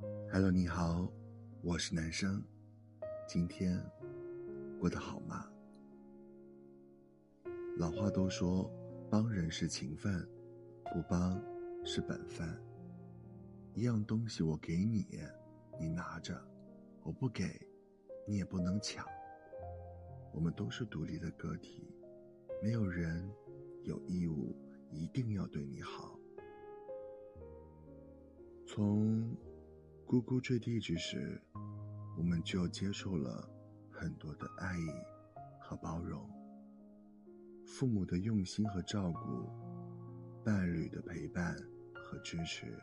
Hello，你好，我是男生，今天过得好吗？老话都说，帮人是情分，不帮是本分。一样东西我给你，你拿着；我不给，你也不能抢。我们都是独立的个体，没有人有义务一定要对你好。从咕咕坠地之时，我们就接受了很多的爱意和包容，父母的用心和照顾，伴侣的陪伴和支持。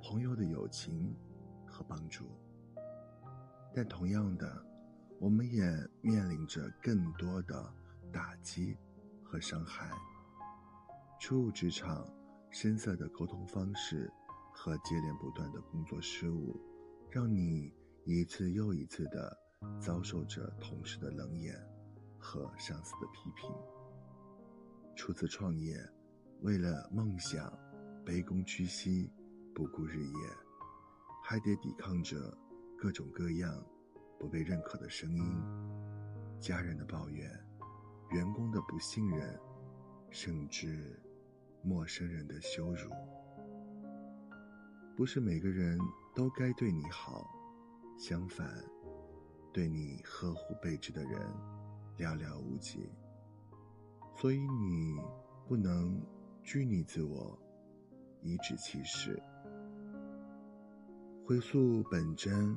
朋友的友情和帮助，但同样的，我们也面临着更多的打击和伤害。初入职场，深色的沟通方式和接连不断的工作失误，让你一次又一次的遭受着同事的冷眼和上司的批评。初次创业，为了梦想，卑躬屈膝。不顾日夜，还得抵抗着各种各样不被认可的声音、家人的抱怨、员工的不信任，甚至陌生人的羞辱。不是每个人都该对你好，相反，对你呵护备至的人寥寥无几。所以你不能拘泥自我，颐指气使。回溯本真，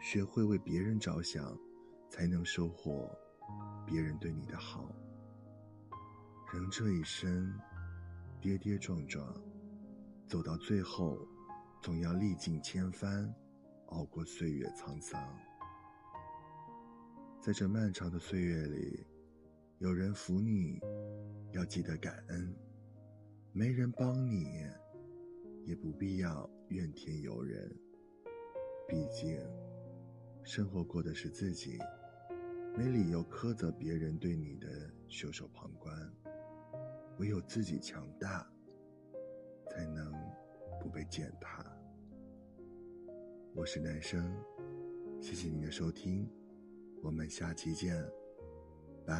学会为别人着想，才能收获别人对你的好。人这一生，跌跌撞撞，走到最后，总要历尽千帆，熬过岁月沧桑。在这漫长的岁月里，有人扶你，要记得感恩；没人帮你，也不必要怨天尤人。毕竟，生活过的是自己，没理由苛责别人对你的袖手旁观。唯有自己强大，才能不被践踏。我是男生，谢谢你的收听，我们下期见，拜。